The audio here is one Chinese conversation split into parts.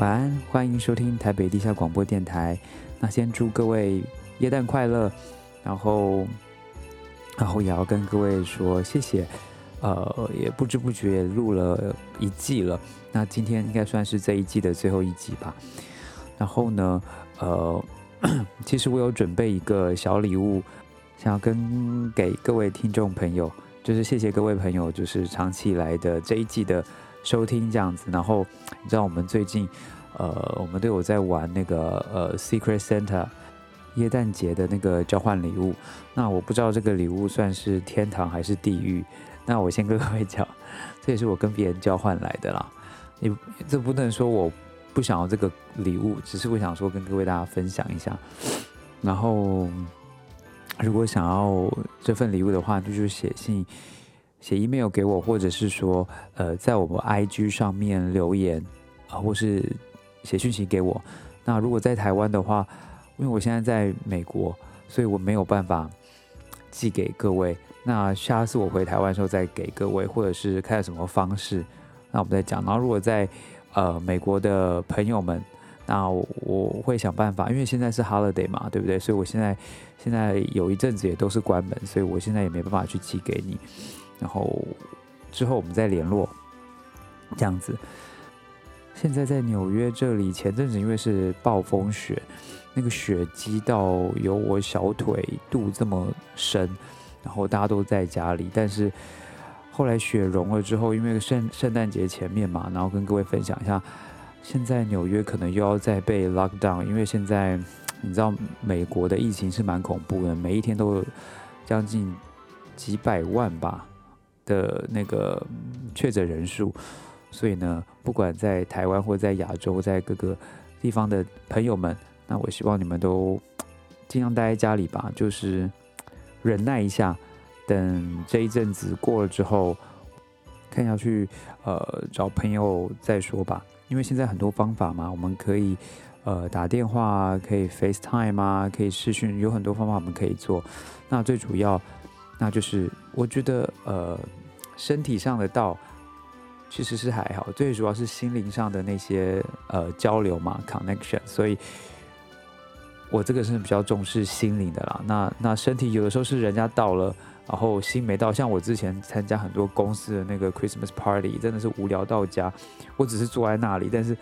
晚安，欢迎收听台北地下广播电台。那先祝各位耶诞快乐，然后，然后也要跟各位说谢谢。呃，也不知不觉录了一季了，那今天应该算是这一季的最后一集吧。然后呢，呃，其实我有准备一个小礼物，想要跟给各位听众朋友，就是谢谢各位朋友，就是长期以来的这一季的收听这样子。然后你知道我们最近，呃，我们都有在玩那个呃 Secret Santa 耶诞节的那个交换礼物。那我不知道这个礼物算是天堂还是地狱。那我先跟各位讲，这也是我跟别人交换来的啦。你这不能说我不想要这个礼物，只是我想说跟各位大家分享一下。然后，如果想要这份礼物的话，就是写信、写 email 给我，或者是说，呃，在我们 IG 上面留言啊，或是写讯息给我。那如果在台湾的话，因为我现在在美国，所以我没有办法寄给各位。那下次我回台湾的时候再给各位，或者是看什么方式，那我们再讲。然后如果在呃美国的朋友们，那我会想办法，因为现在是 holiday 嘛，对不对？所以我现在现在有一阵子也都是关门，所以我现在也没办法去寄给你。然后之后我们再联络，这样子。现在在纽约这里，前阵子因为是暴风雪，那个雪积到有我小腿肚这么深。然后大家都在家里，但是后来雪融了之后，因为圣圣诞节前面嘛，然后跟各位分享一下，现在纽约可能又要再被 lock down，因为现在你知道美国的疫情是蛮恐怖的，每一天都有将近几百万吧的那个确诊人数，所以呢，不管在台湾或在亚洲，在各个地方的朋友们，那我希望你们都尽量待在家里吧，就是。忍耐一下，等这一阵子过了之后，看下去呃找朋友再说吧。因为现在很多方法嘛，我们可以呃打电话，可以 FaceTime 啊，可以视讯，有很多方法我们可以做。那最主要，那就是我觉得呃身体上的道其实是还好，最主要是心灵上的那些呃交流嘛，connection。所以。我这个是比较重视心灵的啦，那那身体有的时候是人家到了，然后心没到。像我之前参加很多公司的那个 Christmas party，真的是无聊到家。我只是坐在那里，但是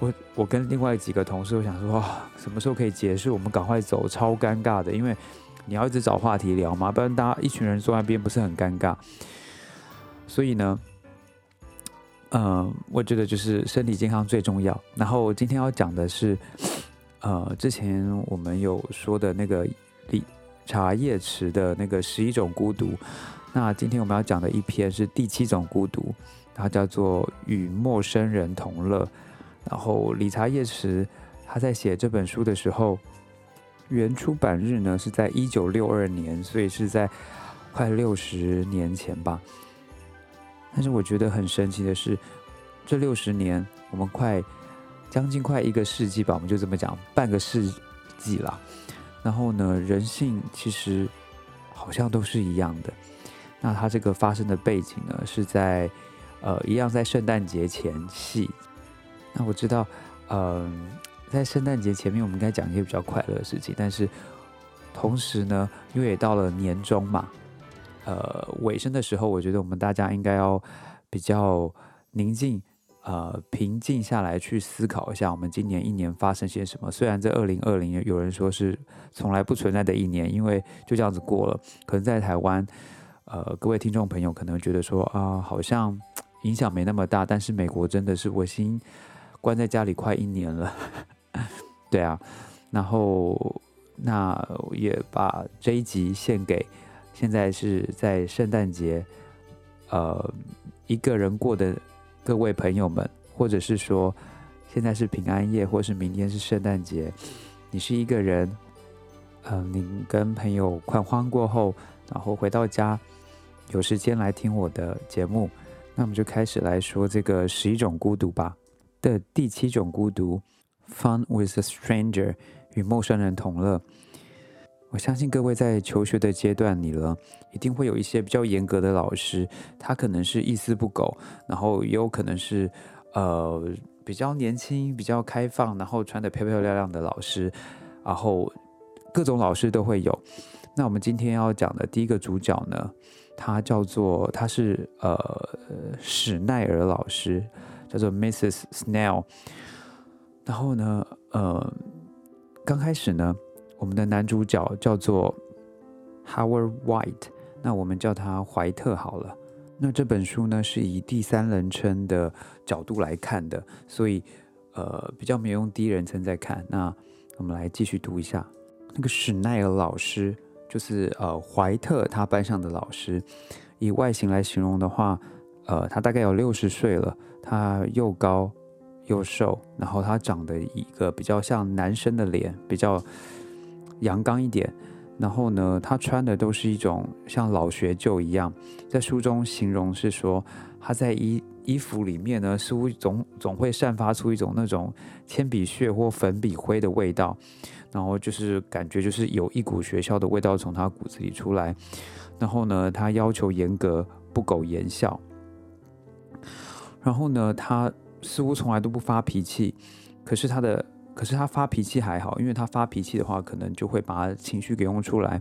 我我跟另外几个同事，我想说，哇，什么时候可以结束？我们赶快走，超尴尬的，因为你要一直找话题聊嘛，不然大家一群人坐那边不是很尴尬。所以呢，嗯，我觉得就是身体健康最重要。然后今天要讲的是。呃，之前我们有说的那个理查叶池的那个十一种孤独，那今天我们要讲的一篇是第七种孤独，它叫做与陌生人同乐。然后理查叶池他在写这本书的时候，原出版日呢是在一九六二年，所以是在快六十年前吧。但是我觉得很神奇的是，这六十年我们快。将近快一个世纪吧，我们就这么讲，半个世纪了。然后呢，人性其实好像都是一样的。那它这个发生的背景呢，是在呃，一样在圣诞节前夕。那我知道，嗯，在圣诞节前面，我们应该讲一些比较快乐的事情。但是同时呢，因为也到了年终嘛，呃，尾声的时候，我觉得我们大家应该要比较宁静。呃，平静下来去思考一下，我们今年一年发生些什么？虽然这二零二零有人说是从来不存在的一年，因为就这样子过了。可能在台湾，呃，各位听众朋友可能觉得说啊，好像影响没那么大。但是美国真的是我心关在家里快一年了，对啊。然后那也把这一集献给现在是在圣诞节，呃，一个人过的。各位朋友们，或者是说，现在是平安夜，或是明天是圣诞节，你是一个人，嗯，您跟朋友狂欢过后，然后回到家，有时间来听我的节目，那我们就开始来说这个十一种孤独吧的第七种孤独，Fun with a stranger，与陌生人同乐。我相信各位在求学的阶段里了，一定会有一些比较严格的老师，他可能是一丝不苟，然后也有可能是呃比较年轻、比较开放，然后穿的漂漂亮亮的老师，然后各种老师都会有。那我们今天要讲的第一个主角呢，他叫做他是呃史奈尔老师，叫做 Mrs. Snell。然后呢，呃，刚开始呢，我们的男主角叫做 Howard White，那我们叫他怀特好了。那这本书呢，是以第三人称的角度来看的，所以呃比较没有用第一人称在看。那我们来继续读一下，那个史奈尔老师就是呃怀特他班上的老师，以外形来形容的话，呃他大概有六十岁了，他又高又瘦，然后他长得一个比较像男生的脸，比较阳刚一点。然后呢，他穿的都是一种像老学究一样，在书中形容是说，他在衣衣服里面呢，似乎总总会散发出一种那种铅笔屑或粉笔灰的味道，然后就是感觉就是有一股学校的味道从他骨子里出来。然后呢，他要求严格，不苟言笑。然后呢，他似乎从来都不发脾气，可是他的。可是他发脾气还好，因为他发脾气的话，可能就会把情绪给用出来。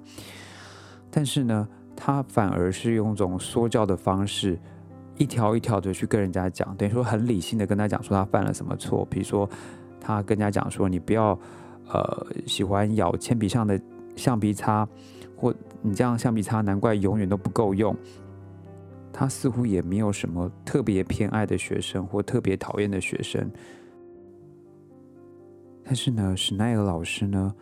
但是呢，他反而是用一种说教的方式，一条一条的去跟人家讲，等于说很理性的跟他讲说他犯了什么错。比如说，他跟人家讲说，你不要呃喜欢咬铅笔上的橡皮擦，或你这样橡皮擦难怪永远都不够用。他似乎也没有什么特别偏爱的学生或特别讨厌的学生。但是呢，史奈尔老师呢，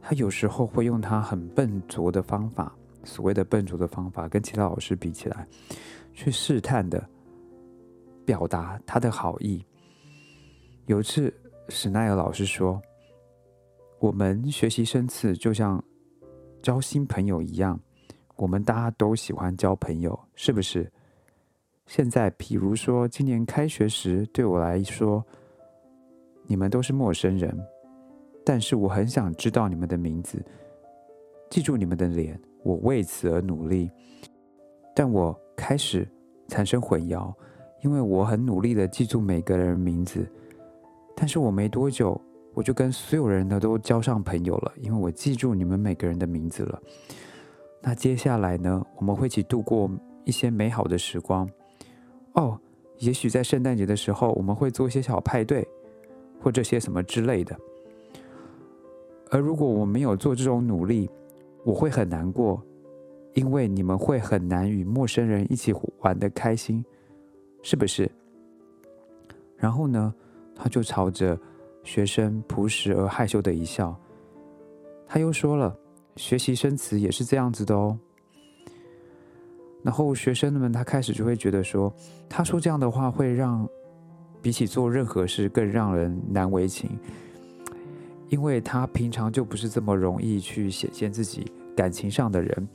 他有时候会用他很笨拙的方法，所谓的笨拙的方法，跟其他老师比起来，去试探的表达他的好意。有一次，史奈尔老师说：“我们学习生字就像交新朋友一样，我们大家都喜欢交朋友，是不是？现在，比如说今年开学时，对我来说。”你们都是陌生人，但是我很想知道你们的名字，记住你们的脸。我为此而努力，但我开始产生混淆，因为我很努力的记住每个人名字，但是我没多久我就跟所有人呢都交上朋友了，因为我记住你们每个人的名字了。那接下来呢，我们会一起度过一些美好的时光。哦，也许在圣诞节的时候，我们会做一些小派对。或这些什么之类的，而如果我没有做这种努力，我会很难过，因为你们会很难与陌生人一起玩的开心，是不是？然后呢，他就朝着学生朴实而害羞的一笑，他又说了，学习生词也是这样子的哦。然后学生们他开始就会觉得说，他说这样的话会让。比起做任何事更让人难为情，因为他平常就不是这么容易去显现自己感情上的人。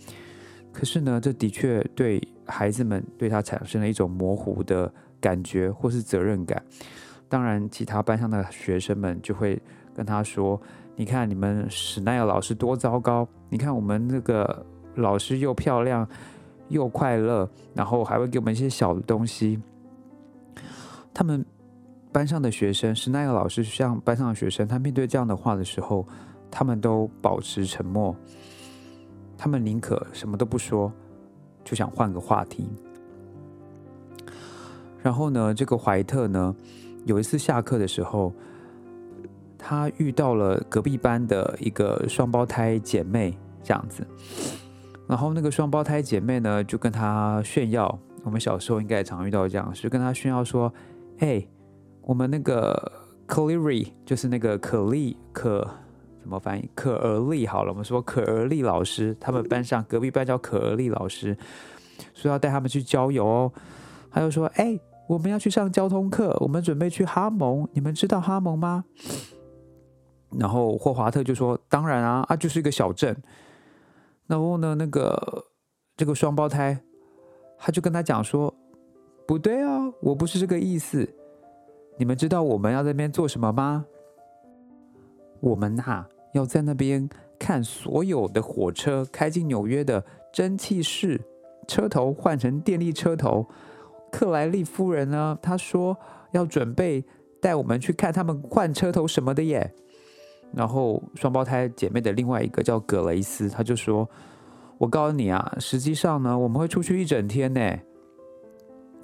可是呢，这的确对孩子们对他产生了一种模糊的感觉或是责任感。当然，其他班上的学生们就会跟他说：“你看，你们史奈尔老师多糟糕！你看我们那个老师又漂亮又快乐，然后还会给我们一些小的东西。”他们。班上的学生，是那个老师向班上的学生，他面对这样的话的时候，他们都保持沉默，他们宁可什么都不说，就想换个话题。然后呢，这个怀特呢，有一次下课的时候，他遇到了隔壁班的一个双胞胎姐妹，这样子。然后那个双胞胎姐妹呢，就跟他炫耀，我们小时候应该也常遇到这样，是跟他炫耀说：“哎。”我们那个 Clary，就是那个可丽可怎么翻译？可儿丽好了，我们说可儿丽老师，他们班上隔壁班叫可儿丽老师，说要带他们去郊游哦。他就说：“哎，我们要去上交通课，我们准备去哈蒙，你们知道哈蒙吗？”然后霍华特就说：“当然啊，啊，就是一个小镇。”然后呢，那个这个双胞胎他就跟他讲说：“不对啊，我不是这个意思。”你们知道我们要在那边做什么吗？我们呐要在那边看所有的火车开进纽约的蒸汽室车头换成电力车头。克莱利夫人呢，她说要准备带我们去看他们换车头什么的耶。然后双胞胎姐妹的另外一个叫葛雷斯，他就说：“我告诉你啊，实际上呢，我们会出去一整天呢。”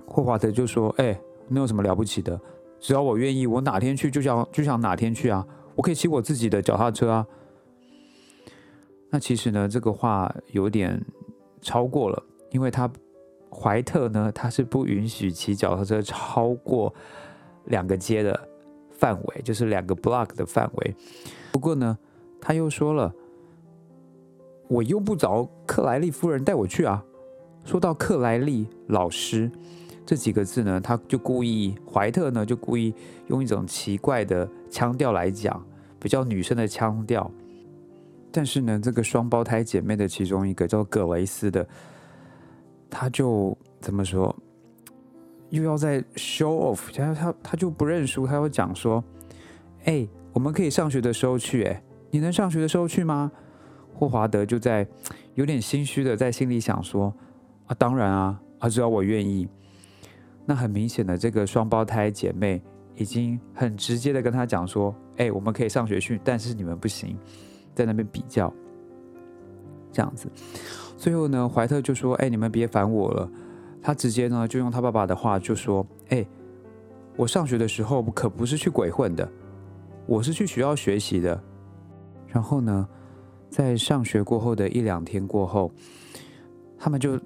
霍华德就说：“哎，那有什么了不起的？只要我愿意，我哪天去就想就想哪天去啊，我可以骑我自己的脚踏车啊。”那其实呢，这个话有点超过了，因为他。怀特呢，他是不允许骑脚踏车超过两个街的范围，就是两个 block 的范围。不过呢，他又说了，我用不着克莱利夫人带我去啊。说到克莱利老师这几个字呢，他就故意怀特呢就故意用一种奇怪的腔调来讲，比较女生的腔调。但是呢，这个双胞胎姐妹的其中一个叫葛维斯的。他就怎么说，又要在 show off，他他他就不认输，他要讲说，哎，我们可以上学的时候去，哎，你能上学的时候去吗？霍华德就在 有点心虚的在心里想说，啊，当然啊，啊，只要我愿意。那很明显的，这个双胞胎姐妹已经很直接的跟他讲说，哎，我们可以上学去，但是你们不行，在那边比较，这样子。最后呢，怀特就说：“哎，你们别烦我了。”他直接呢就用他爸爸的话就说：“哎，我上学的时候可不是去鬼混的，我是去学校学习的。”然后呢，在上学过后的一两天过后，他们就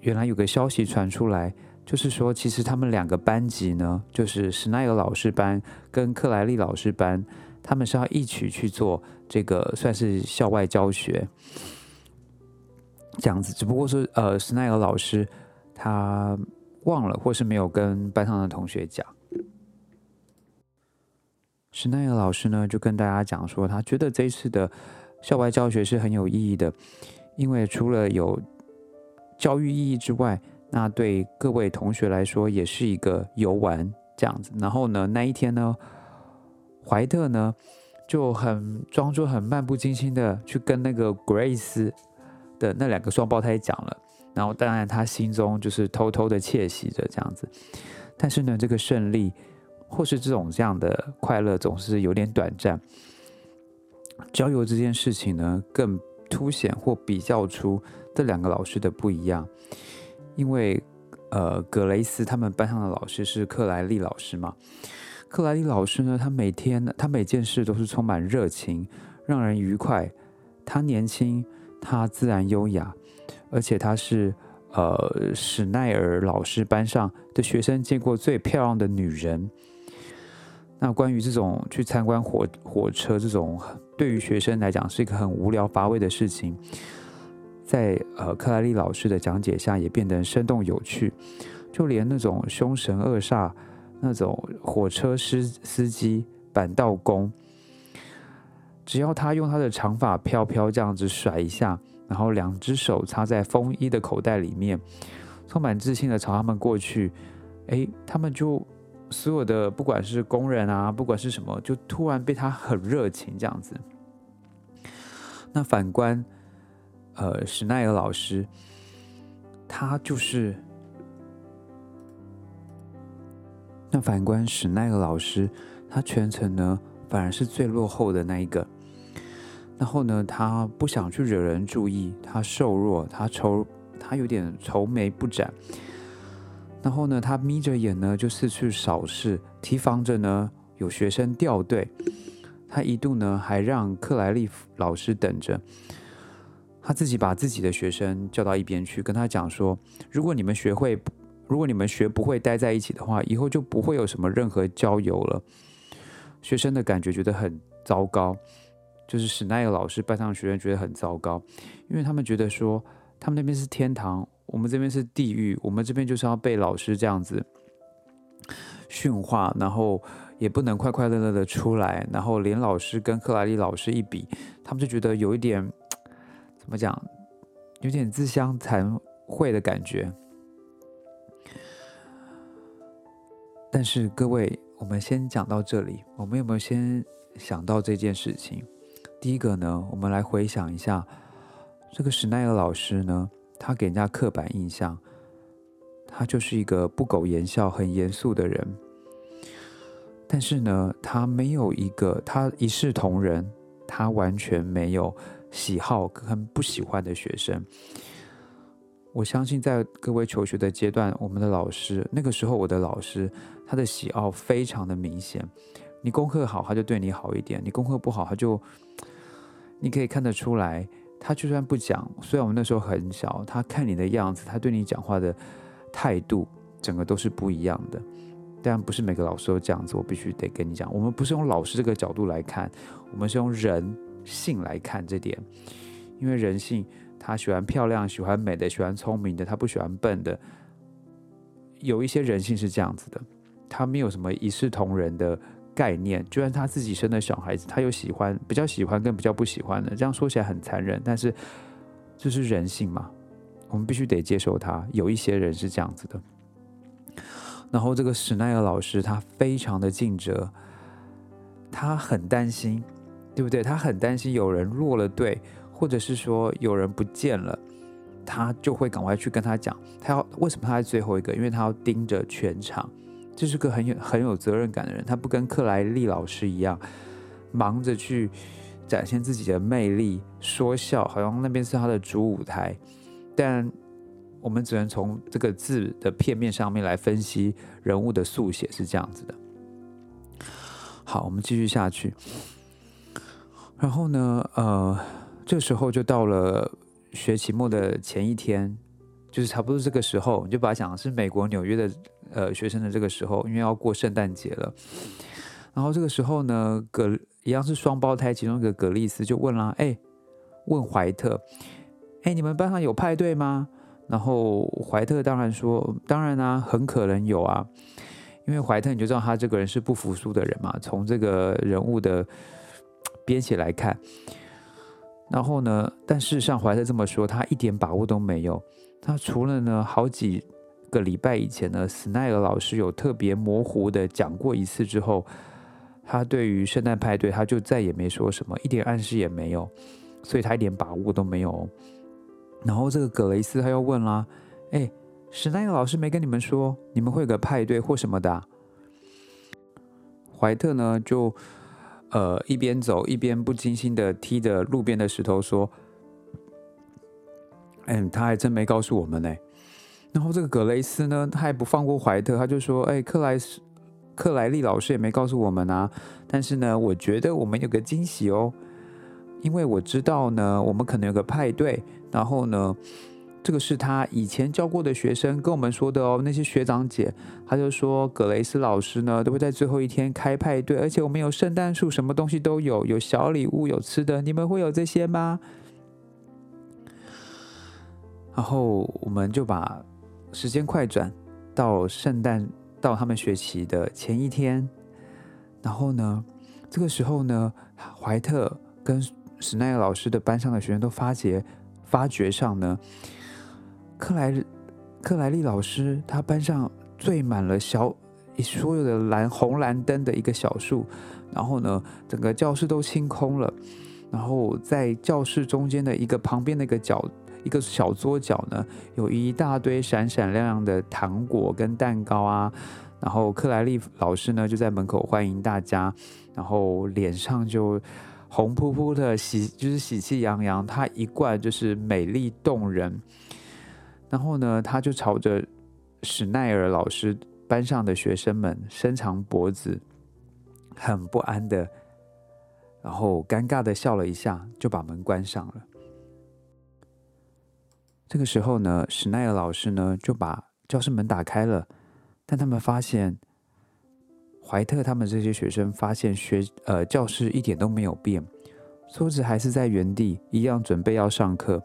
原来有个消息传出来，就是说其实他们两个班级呢，就是史奈尔老师班跟克莱利老师班，他们是要一起去做这个算是校外教学。这样子，只不过是呃，史奈尔老师他忘了，或是没有跟班上的同学讲。史奈尔老师呢，就跟大家讲说，他觉得这一次的校外教学是很有意义的，因为除了有教育意义之外，那对各位同学来说也是一个游玩这样子。然后呢，那一天呢，怀特呢就很装作很漫不经心的去跟那个 Grace。的那两个双胞胎讲了，然后当然他心中就是偷偷的窃喜着这样子，但是呢，这个胜利或是这种这样的快乐总是有点短暂。交友这件事情呢，更凸显或比较出这两个老师的不一样，因为呃，格雷斯他们班上的老师是克莱利老师嘛，克莱利老师呢，他每天他每件事都是充满热情，让人愉快，他年轻。他自然优雅，而且他是呃史奈尔老师班上的学生见过最漂亮的女人。那关于这种去参观火火车这种对于学生来讲是一个很无聊乏味的事情，在呃克莱利老师的讲解下也变得生动有趣。就连那种凶神恶煞那种火车司司机板道工。只要他用他的长发飘飘这样子甩一下，然后两只手插在风衣的口袋里面，充满自信的朝他们过去，哎，他们就所有的不管是工人啊，不管是什么，就突然被他很热情这样子。那反观，呃，史奈尔老师，他就是那反观史奈尔老师，他全程呢反而是最落后的那一个。然后呢，他不想去惹人注意，他瘦弱，他愁，他有点愁眉不展。然后呢，他眯着眼呢，就四处扫视，提防着呢有学生掉队。他一度呢还让克莱利老师等着，他自己把自己的学生叫到一边去，跟他讲说：如果你们学会，如果你们学不会待在一起的话，以后就不会有什么任何交友了。学生的感觉觉得很糟糕。就是史奈尔老师班上的学生觉得很糟糕，因为他们觉得说他们那边是天堂，我们这边是地狱，我们这边就是要被老师这样子训话，然后也不能快快乐乐的出来，然后连老师跟克莱利老师一比，他们就觉得有一点怎么讲，有点自相残秽的感觉。但是各位，我们先讲到这里，我们有没有先想到这件事情？第一个呢，我们来回想一下，这个史奈尔老师呢，他给人家刻板印象，他就是一个不苟言笑、很严肃的人。但是呢，他没有一个他一视同仁，他完全没有喜好跟不喜欢的学生。我相信在各位求学的阶段，我们的老师那个时候，我的老师他的喜好非常的明显。你功课好，他就对你好一点；你功课不好，他就你可以看得出来。他就算不讲，虽然我们那时候很小，他看你的样子，他对你讲话的态度，整个都是不一样的。但不是每个老师都这样子，我必须得跟你讲，我们不是用老师这个角度来看，我们是用人性来看这点，因为人性。他喜欢漂亮，喜欢美的，喜欢聪明的，他不喜欢笨的。有一些人性是这样子的，他没有什么一视同仁的概念。就算他自己生的小孩子，他有喜欢、比较喜欢跟比较不喜欢的。这样说起来很残忍，但是这是人性嘛，我们必须得接受他。有一些人是这样子的。然后这个史奈尔老师他非常的尽责，他很担心，对不对？他很担心有人落了队。或者是说有人不见了，他就会赶快去跟他讲，他要为什么他在最后一个？因为他要盯着全场，这是个很有很有责任感的人。他不跟克莱利老师一样，忙着去展现自己的魅力、说笑，好像那边是他的主舞台。但我们只能从这个字的片面上面来分析人物的速写是这样子的。好，我们继续下去。然后呢，呃。这时候就到了学期末的前一天，就是差不多这个时候，你就把它想是美国纽约的呃学生的这个时候，因为要过圣诞节了。然后这个时候呢，葛一样是双胞胎，其中一个葛丽丝就问啦：“哎，问怀特，哎，你们班上有派对吗？”然后怀特当然说：“当然啊，很可能有啊，因为怀特你就知道他这个人是不服输的人嘛，从这个人物的编写来看。”然后呢？但事实上，怀特这么说，他一点把握都没有。他除了呢，好几个礼拜以前呢，斯奈尔老师有特别模糊的讲过一次之后，他对于圣诞派对，他就再也没说什么，一点暗示也没有，所以他一点把握都没有。然后这个格雷斯他又问啦：“哎，史奈尔老师没跟你们说你们会有个派对或什么的？”怀特呢就。呃，一边走一边不经心的踢着路边的石头，说：“嗯，他还真没告诉我们呢。”然后这个格雷斯呢，他还不放过怀特，他就说：“哎，克莱斯克莱利老师也没告诉我们啊。但是呢，我觉得我们有个惊喜哦，因为我知道呢，我们可能有个派对，然后呢。”这个是他以前教过的学生跟我们说的哦，那些学长姐，他就说格雷斯老师呢都会在最后一天开派对，而且我们有圣诞树，什么东西都有，有小礼物，有吃的，你们会有这些吗？然后我们就把时间快转到圣诞，到他们学习的前一天，然后呢，这个时候呢，怀特跟史奈尔老师的班上的学生都发觉，发觉上呢。克莱克莱利老师，他班上缀满了小所有的蓝红蓝灯的一个小树，然后呢，整个教室都清空了。然后在教室中间的一个旁边的一个角，一个小桌角呢，有一大堆闪闪亮亮的糖果跟蛋糕啊。然后克莱利老师呢就在门口欢迎大家，然后脸上就红扑扑的喜，就是喜气洋洋，他一贯就是美丽动人。然后呢，他就朝着史奈尔老师班上的学生们伸长脖子，很不安的，然后尴尬的笑了一下，就把门关上了。这个时候呢，史奈尔老师呢就把教室门打开了，但他们发现怀特他们这些学生发现学呃教室一点都没有变，桌子还是在原地，一样准备要上课。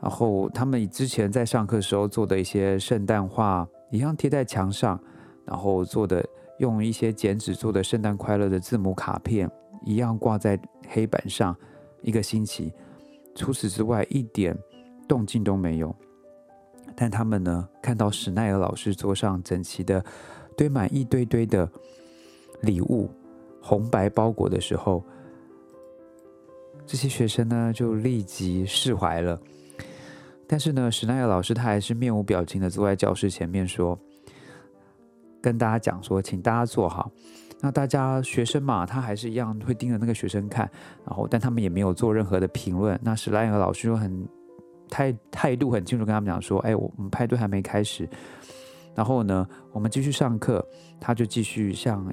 然后他们之前在上课时候做的一些圣诞画一样贴在墙上，然后做的用一些剪纸做的圣诞快乐的字母卡片一样挂在黑板上一个星期。除此之外一点动静都没有。但他们呢看到史奈尔老师桌上整齐的堆满一堆堆的礼物，红白包裹的时候，这些学生呢就立即释怀了。但是呢，史奈尔老师他还是面无表情的坐在教室前面说：“跟大家讲说，请大家坐好。那大家学生嘛，他还是一样会盯着那个学生看，然后但他们也没有做任何的评论。那史莱尔老师就很态态度很清楚跟他们讲说：“哎，我们派对还没开始，然后呢，我们继续上课。”他就继续像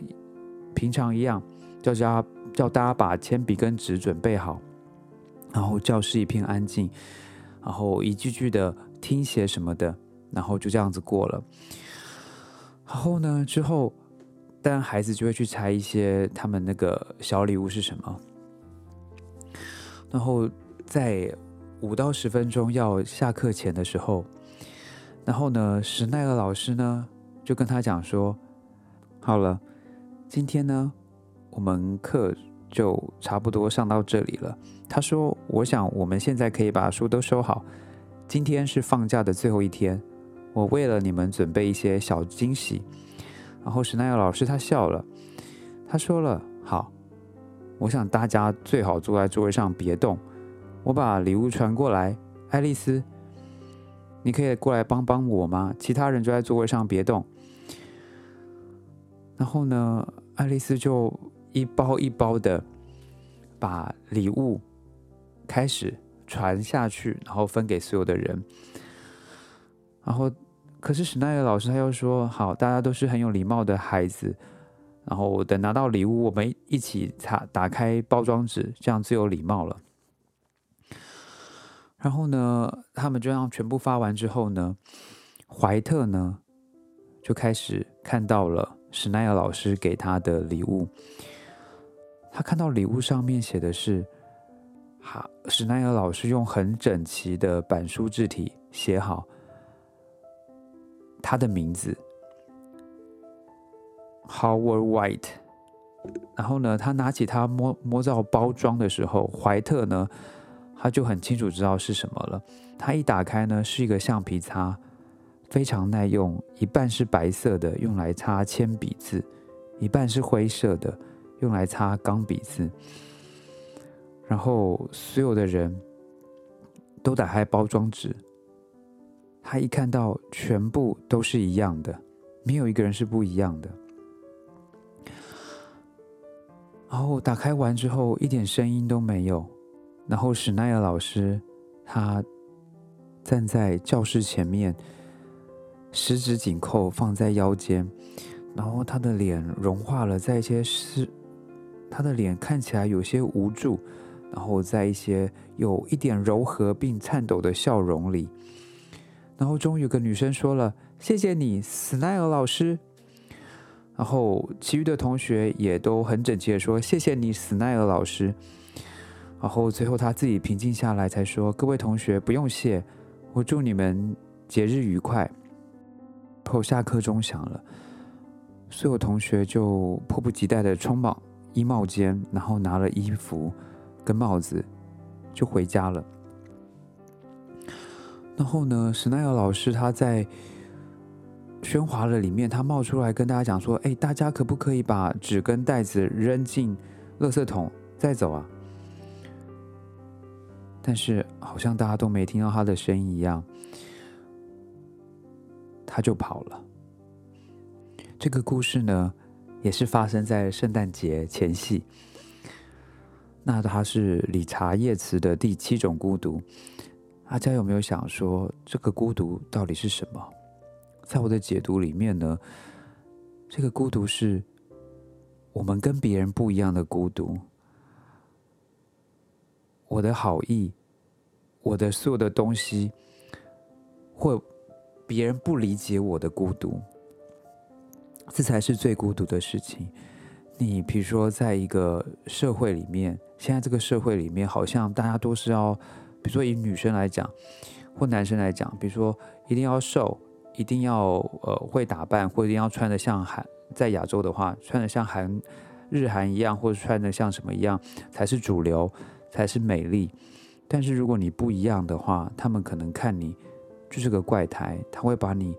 平常一样，叫家叫大家把铅笔跟纸准备好，然后教室一片安静，然后一句句的听写什么的，然后就这样子过了。然后呢，之后。但孩子就会去猜一些他们那个小礼物是什么，然后在五到十分钟要下课前的时候，然后呢，史奈尔老师呢就跟他讲说：“好了，今天呢我们课就差不多上到这里了。”他说：“我想我们现在可以把书都收好，今天是放假的最后一天，我为了你们准备一些小惊喜。”然后史奈尔老师他笑了，他说了：“好，我想大家最好坐在座位上别动，我把礼物传过来。爱丽丝，你可以过来帮帮我吗？其他人就在座位上别动。”然后呢，爱丽丝就一包一包的把礼物开始传下去，然后分给所有的人，然后。可是史奈尔老师他又说：“好，大家都是很有礼貌的孩子，然后等拿到礼物，我们一起擦打开包装纸，这样最有礼貌了。”然后呢，他们就让全部发完之后呢，怀特呢就开始看到了史奈尔老师给他的礼物。他看到礼物上面写的是：“好，史奈尔老师用很整齐的板书字体写好。”他的名字 Howard White，然后呢，他拿起他摸摸到包装的时候，怀特呢，他就很清楚知道是什么了。他一打开呢，是一个橡皮擦，非常耐用，一半是白色的，用来擦铅笔字；一半是灰色的，用来擦钢笔字。然后所有的人都打开包装纸。他一看到全部都是一样的，没有一个人是不一样的。然后打开完之后，一点声音都没有。然后史奈尔老师他站在教室前面，十指紧扣放在腰间，然后他的脸融化了，在一些湿他的脸看起来有些无助，然后在一些有一点柔和并颤抖的笑容里。然后终于有个女生说了：“谢谢你，斯奈尔老师。”然后其余的同学也都很整齐的说：“谢谢你，斯奈尔老师。”然后最后他自己平静下来，才说：“各位同学不用谢，我祝你们节日愉快。”后下课钟响了，所有同学就迫不及待的冲往衣帽间，然后拿了衣服跟帽子就回家了。然后呢，史奈尔老师他在喧哗的里面，他冒出来跟大家讲说：“哎，大家可不可以把纸跟袋子扔进垃圾桶再走啊？”但是好像大家都没听到他的声音一样，他就跑了。这个故事呢，也是发生在圣诞节前夕。那它是理查叶茨的第七种孤独。大家有没有想说，这个孤独到底是什么？在我的解读里面呢，这个孤独是我们跟别人不一样的孤独。我的好意，我的所有的东西，或别人不理解我的孤独，这才是最孤独的事情。你比如说，在一个社会里面，现在这个社会里面，好像大家都是要。比如说以女生来讲，或男生来讲，比如说一定要瘦，一定要呃会打扮，或一定要穿的像韩，在亚洲的话，穿的像韩日韩一样，或者穿的像什么一样才是主流，才是美丽。但是如果你不一样的话，他们可能看你就是个怪胎，他会把你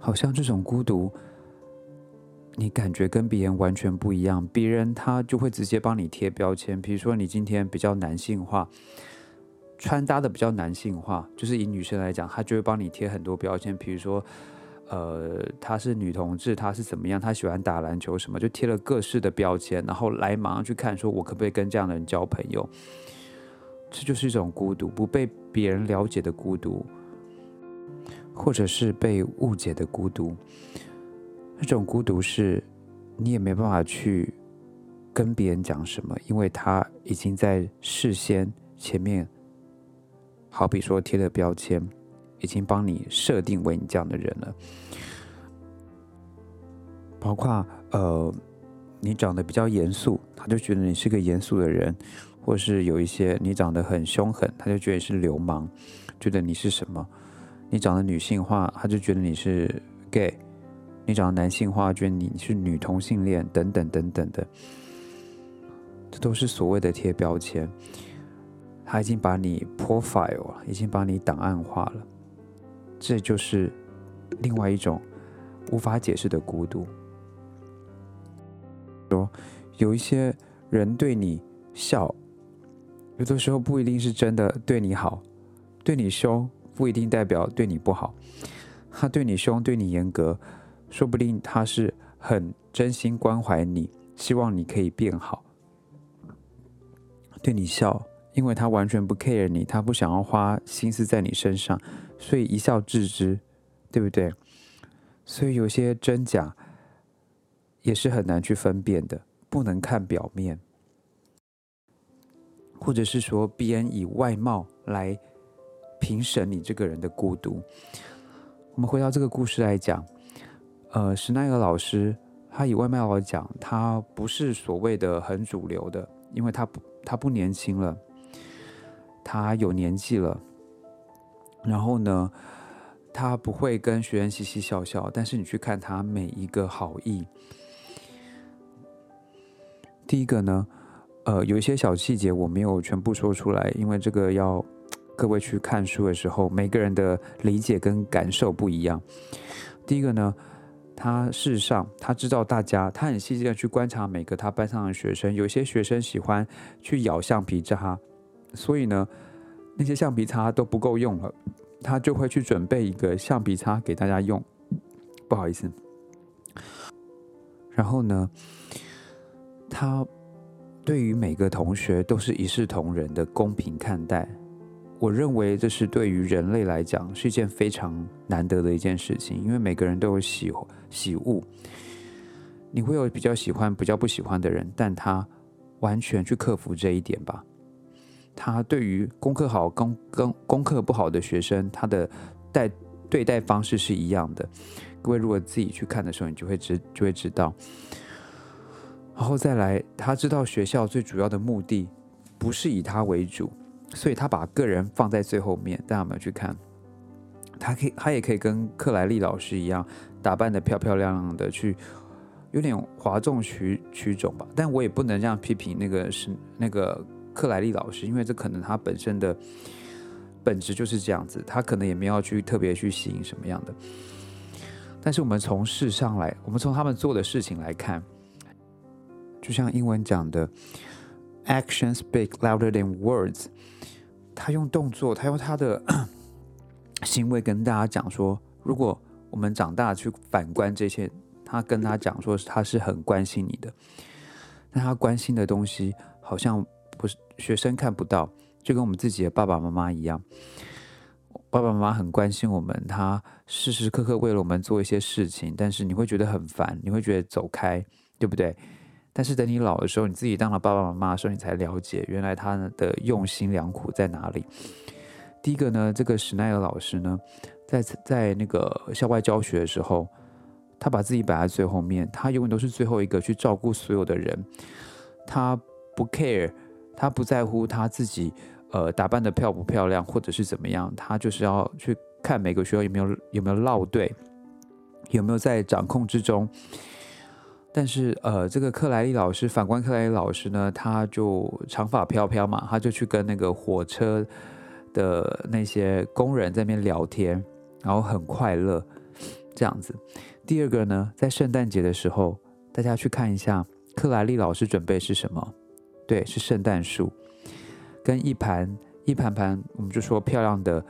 好像这种孤独。你感觉跟别人完全不一样，别人他就会直接帮你贴标签。比如说你今天比较男性化，穿搭的比较男性化，就是以女生来讲，他就会帮你贴很多标签。比如说，呃，她是女同志，她是怎么样，她喜欢打篮球什么，就贴了各式的标签，然后来马上去看，说我可不可以跟这样的人交朋友？这就是一种孤独，不被别人了解的孤独，或者是被误解的孤独。那种孤独是，你也没办法去跟别人讲什么，因为他已经在事先前面，好比说贴了标签。已经帮你设定为你这样的人了，包括呃，你长得比较严肃，他就觉得你是个严肃的人；或是有一些你长得很凶狠，他就觉得你是流氓，觉得你是什么？你长得女性化，他就觉得你是 gay；你长得男性化，觉得你是女同性恋，等等等等的，这都是所谓的贴标签。他已经把你 profile 了，已经把你档案化了。这就是另外一种无法解释的孤独。说有一些人对你笑，有的时候不一定是真的对你好，对你凶不一定代表对你不好。他对你凶，对你严格，说不定他是很真心关怀你，希望你可以变好。对你笑，因为他完全不 care 你，他不想要花心思在你身上。所以一笑置之，对不对？所以有些真假也是很难去分辨的，不能看表面，或者是说别人以外貌来评审你这个人的孤独。我们回到这个故事来讲，呃，史奈尔老师他以外貌来讲，他不是所谓的很主流的，因为他不他不年轻了，他有年纪了。然后呢，他不会跟学员嘻嘻笑笑，但是你去看他每一个好意。第一个呢，呃，有一些小细节我没有全部说出来，因为这个要各位去看书的时候，每个人的理解跟感受不一样。第一个呢，他事实上他知道大家，他很细心的去观察每个他班上的学生，有些学生喜欢去咬橡皮擦，所以呢。那些橡皮擦都不够用了，他就会去准备一个橡皮擦给大家用。不好意思，然后呢，他对于每个同学都是一视同仁的公平看待。我认为这是对于人类来讲是一件非常难得的一件事情，因为每个人都有喜欢喜恶，你会有比较喜欢、比较不喜欢的人，但他完全去克服这一点吧。他对于功课好、功跟功课不好的学生，他的待对待方式是一样的。各位如果自己去看的时候，你就会知就会知道。然后再来，他知道学校最主要的目的不是以他为主，所以他把个人放在最后面。大家有没有去看？他可以，他也可以跟克莱利老师一样，打扮的漂漂亮亮的，去有点哗众取取宠吧。但我也不能这样批评那个是那个。克莱利老师，因为这可能他本身的本质就是这样子，他可能也没有去特别去吸引什么样的。但是我们从事上来，我们从他们做的事情来看，就像英文讲的，“Actions speak louder than words”。他用动作，他用他的行为跟大家讲说，如果我们长大去反观这些，他跟他讲说他是很关心你的，但他关心的东西好像。不是学生看不到，就跟我们自己的爸爸妈妈一样，爸爸妈妈很关心我们，他时时刻刻为了我们做一些事情，但是你会觉得很烦，你会觉得走开，对不对？但是等你老的时候，你自己当了爸爸妈妈的时候，你才了解原来他的用心良苦在哪里。第一个呢，这个史奈尔老师呢，在在那个校外教学的时候，他把自己摆在最后面，他永远都是最后一个去照顾所有的人，他不 care。他不在乎他自己，呃，打扮的漂不漂亮，或者是怎么样，他就是要去看每个学校有没有有没有落队，有没有在掌控之中。但是，呃，这个克莱利老师，反观克莱利老师呢，他就长发飘飘嘛，他就去跟那个火车的那些工人在那边聊天，然后很快乐这样子。第二个呢，在圣诞节的时候，大家去看一下克莱利老师准备是什么。对，是圣诞树，跟一盘一盘盘，我们就说漂亮的、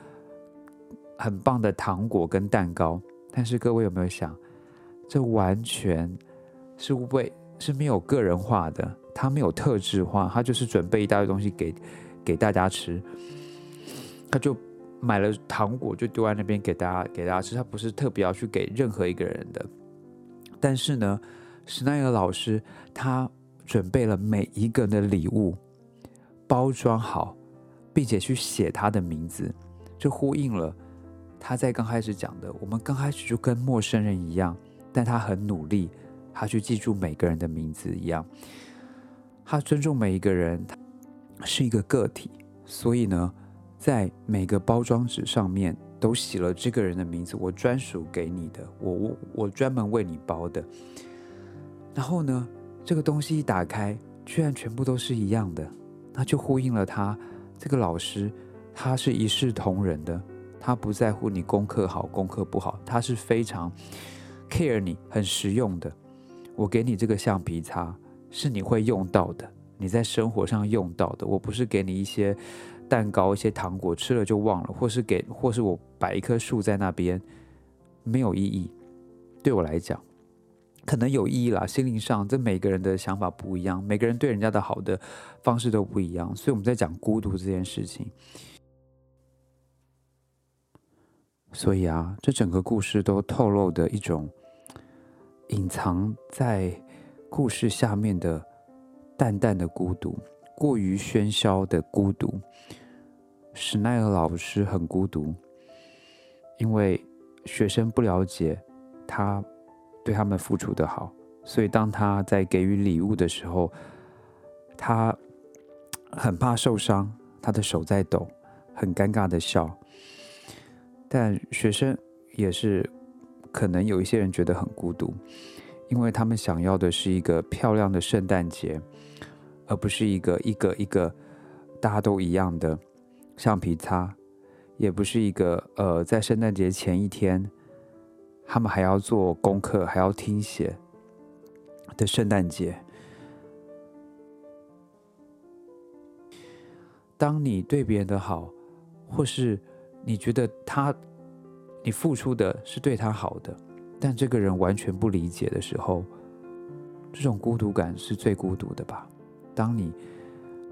很棒的糖果跟蛋糕。但是各位有没有想，这完全是为是没有个人化的，他没有特质化，他就是准备一大堆东西给给大家吃，他就买了糖果就丢在那边给大家给大家吃，他不是特别要去给任何一个人的。但是呢，史奈尔老师他准备了每一个人的礼物，包装好，并且去写他的名字，就呼应了他在刚开始讲的。我们刚开始就跟陌生人一样，但他很努力，他去记住每个人的名字一样，他尊重每一个人，他是一个个体。所以呢，在每个包装纸上面。都写了这个人的名字，我专属给你的，我我我专门为你包的。然后呢，这个东西一打开，居然全部都是一样的，那就呼应了他这个老师，他是一视同仁的，他不在乎你功课好功课不好，他是非常 care 你，很实用的。我给你这个橡皮擦，是你会用到的，你在生活上用到的，我不是给你一些。蛋糕一些糖果吃了就忘了，或是给，或是我摆一棵树在那边，没有意义。对我来讲，可能有意义啦。心灵上，这每个人的想法不一样，每个人对人家的好的方式都不一样。所以我们在讲孤独这件事情。所以啊，这整个故事都透露的一种隐藏在故事下面的淡淡的孤独，过于喧嚣的孤独。史奈尔老师很孤独，因为学生不了解他对他们付出的好，所以当他在给予礼物的时候，他很怕受伤，他的手在抖，很尴尬的笑。但学生也是可能有一些人觉得很孤独，因为他们想要的是一个漂亮的圣诞节，而不是一个一个一个大家都一样的。橡皮擦，也不是一个呃，在圣诞节前一天，他们还要做功课，还要听写的圣诞节。当你对别人的好，或是你觉得他，你付出的是对他好的，但这个人完全不理解的时候，这种孤独感是最孤独的吧？当你，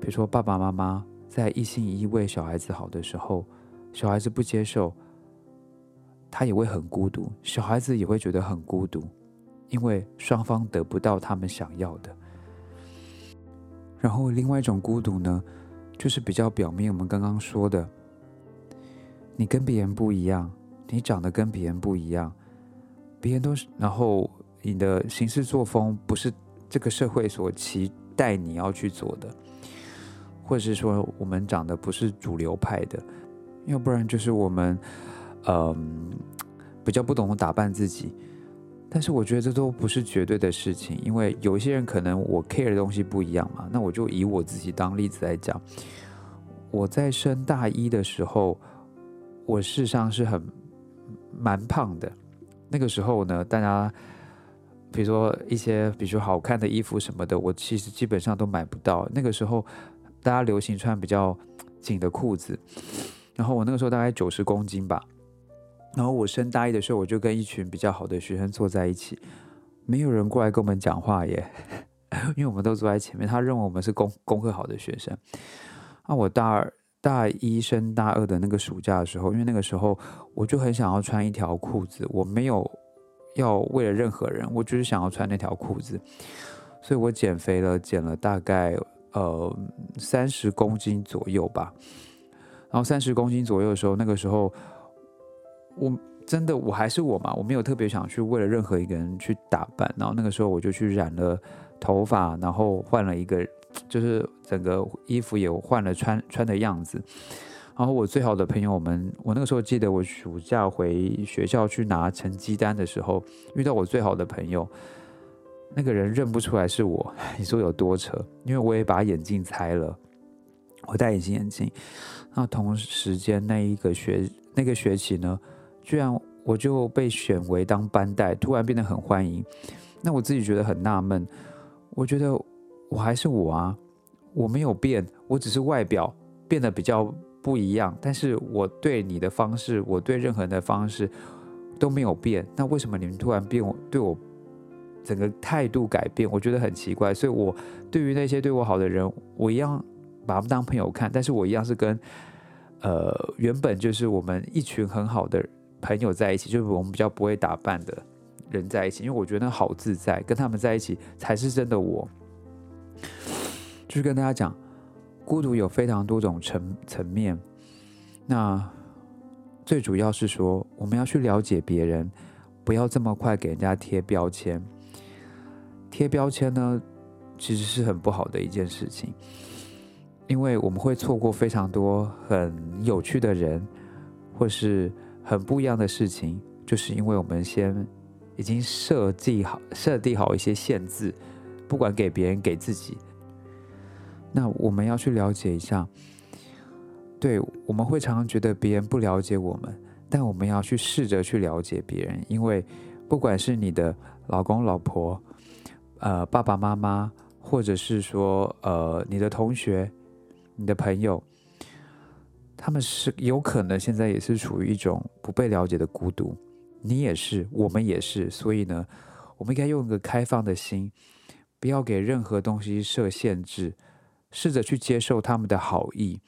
比如说爸爸妈妈。在一心一意为小孩子好的时候，小孩子不接受，他也会很孤独，小孩子也会觉得很孤独，因为双方得不到他们想要的。然后另外一种孤独呢，就是比较表面，我们刚刚说的，你跟别人不一样，你长得跟别人不一样，别人都是，然后你的行事作风不是这个社会所期待你要去做的。或者是说我们长得不是主流派的，要不然就是我们，嗯，比较不懂打扮自己。但是我觉得这都不是绝对的事情，因为有一些人可能我 care 的东西不一样嘛。那我就以我自己当例子来讲，我在升大一的时候，我事实上是很蛮胖的。那个时候呢，大家比如说一些比如说好看的衣服什么的，我其实基本上都买不到。那个时候。大家流行穿比较紧的裤子，然后我那个时候大概九十公斤吧，然后我升大一的时候，我就跟一群比较好的学生坐在一起，没有人过来跟我们讲话耶，因为我们都坐在前面，他认为我们是功功课好的学生。那我大二、大一升大二的那个暑假的时候，因为那个时候我就很想要穿一条裤子，我没有要为了任何人，我就是想要穿那条裤子，所以我减肥了，减了大概。呃，三十公斤左右吧。然后三十公斤左右的时候，那个时候我真的我还是我嘛，我没有特别想去为了任何一个人去打扮。然后那个时候我就去染了头发，然后换了一个，就是整个衣服也换了穿穿的样子。然后我最好的朋友我们，我那个时候记得我暑假回学校去拿成绩单的时候，遇到我最好的朋友。那个人认不出来是我，你说有多扯？因为我也把眼镜拆了，我戴隐形眼镜。那同时间那一个学那个学期呢，居然我就被选为当班带，突然变得很欢迎。那我自己觉得很纳闷，我觉得我还是我啊，我没有变，我只是外表变得比较不一样，但是我对你的方式，我对任何人的方式。都没有变，那为什么你们突然变我对我整个态度改变？我觉得很奇怪。所以，我对于那些对我好的人，我一样把他们当朋友看，但是我一样是跟呃原本就是我们一群很好的朋友在一起，就是我们比较不会打扮的人在一起，因为我觉得好自在，跟他们在一起才是真的我。就是跟大家讲，孤独有非常多种层层面，那。最主要是说，我们要去了解别人，不要这么快给人家贴标签。贴标签呢，其实是很不好的一件事情，因为我们会错过非常多很有趣的人，或是很不一样的事情，就是因为我们先已经设计好、设定好一些限制，不管给别人、给自己。那我们要去了解一下。对，我们会常常觉得别人不了解我们，但我们要去试着去了解别人，因为不管是你的老公、老婆，呃，爸爸妈妈，或者是说呃你的同学、你的朋友，他们是有可能现在也是处于一种不被了解的孤独，你也是，我们也是，所以呢，我们应该用一个开放的心，不要给任何东西设限制，试着去接受他们的好意。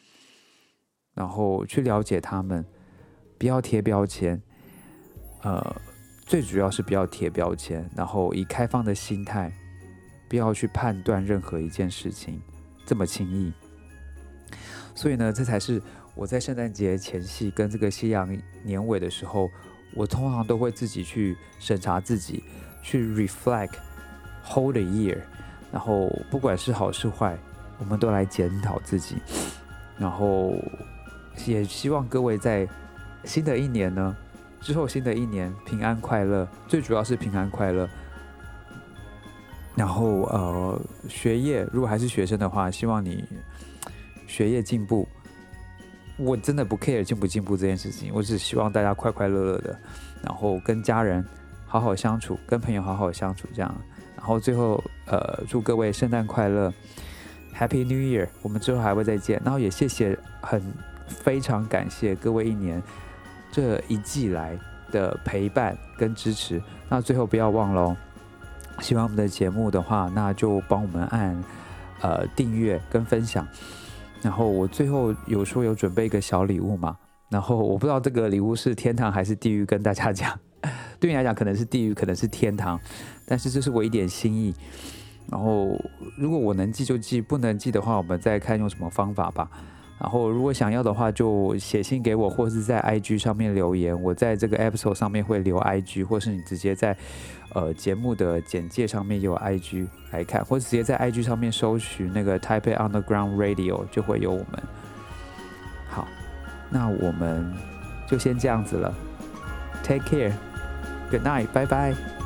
然后去了解他们，不要贴标签，呃，最主要是不要贴标签，然后以开放的心态，不要去判断任何一件事情这么轻易。所以呢，这才是我在圣诞节前夕跟这个夕阳年尾的时候，我通常都会自己去审查自己，去 reflect whole year，然后不管是好是坏，我们都来检讨自己，然后。也希望各位在新的一年呢，之后新的一年平安快乐，最主要是平安快乐。然后呃，学业如果还是学生的话，希望你学业进步。我真的不 care 进不进步这件事情，我只希望大家快快乐乐的，然后跟家人好好相处，跟朋友好好相处，这样。然后最后呃，祝各位圣诞快乐，Happy New Year！我们之后还会再见。然后也谢谢很。非常感谢各位一年这一季来的陪伴跟支持。那最后不要忘了，喜欢我们的节目的话，那就帮我们按呃订阅跟分享。然后我最后有说有准备一个小礼物嘛，然后我不知道这个礼物是天堂还是地狱，跟大家讲。对你来讲可能是地狱，可能是天堂，但是这是我一点心意。然后如果我能记就记，不能记的话，我们再看用什么方法吧。然后，如果想要的话，就写信给我，或是在 IG 上面留言。我在这个 episode 上面会留 IG，或是你直接在呃节目的简介上面有 IG 来看，或者直接在 IG 上面搜寻那个 Taipei Underground Radio 就会有我们。好，那我们就先这样子了。Take care，Good night，拜拜。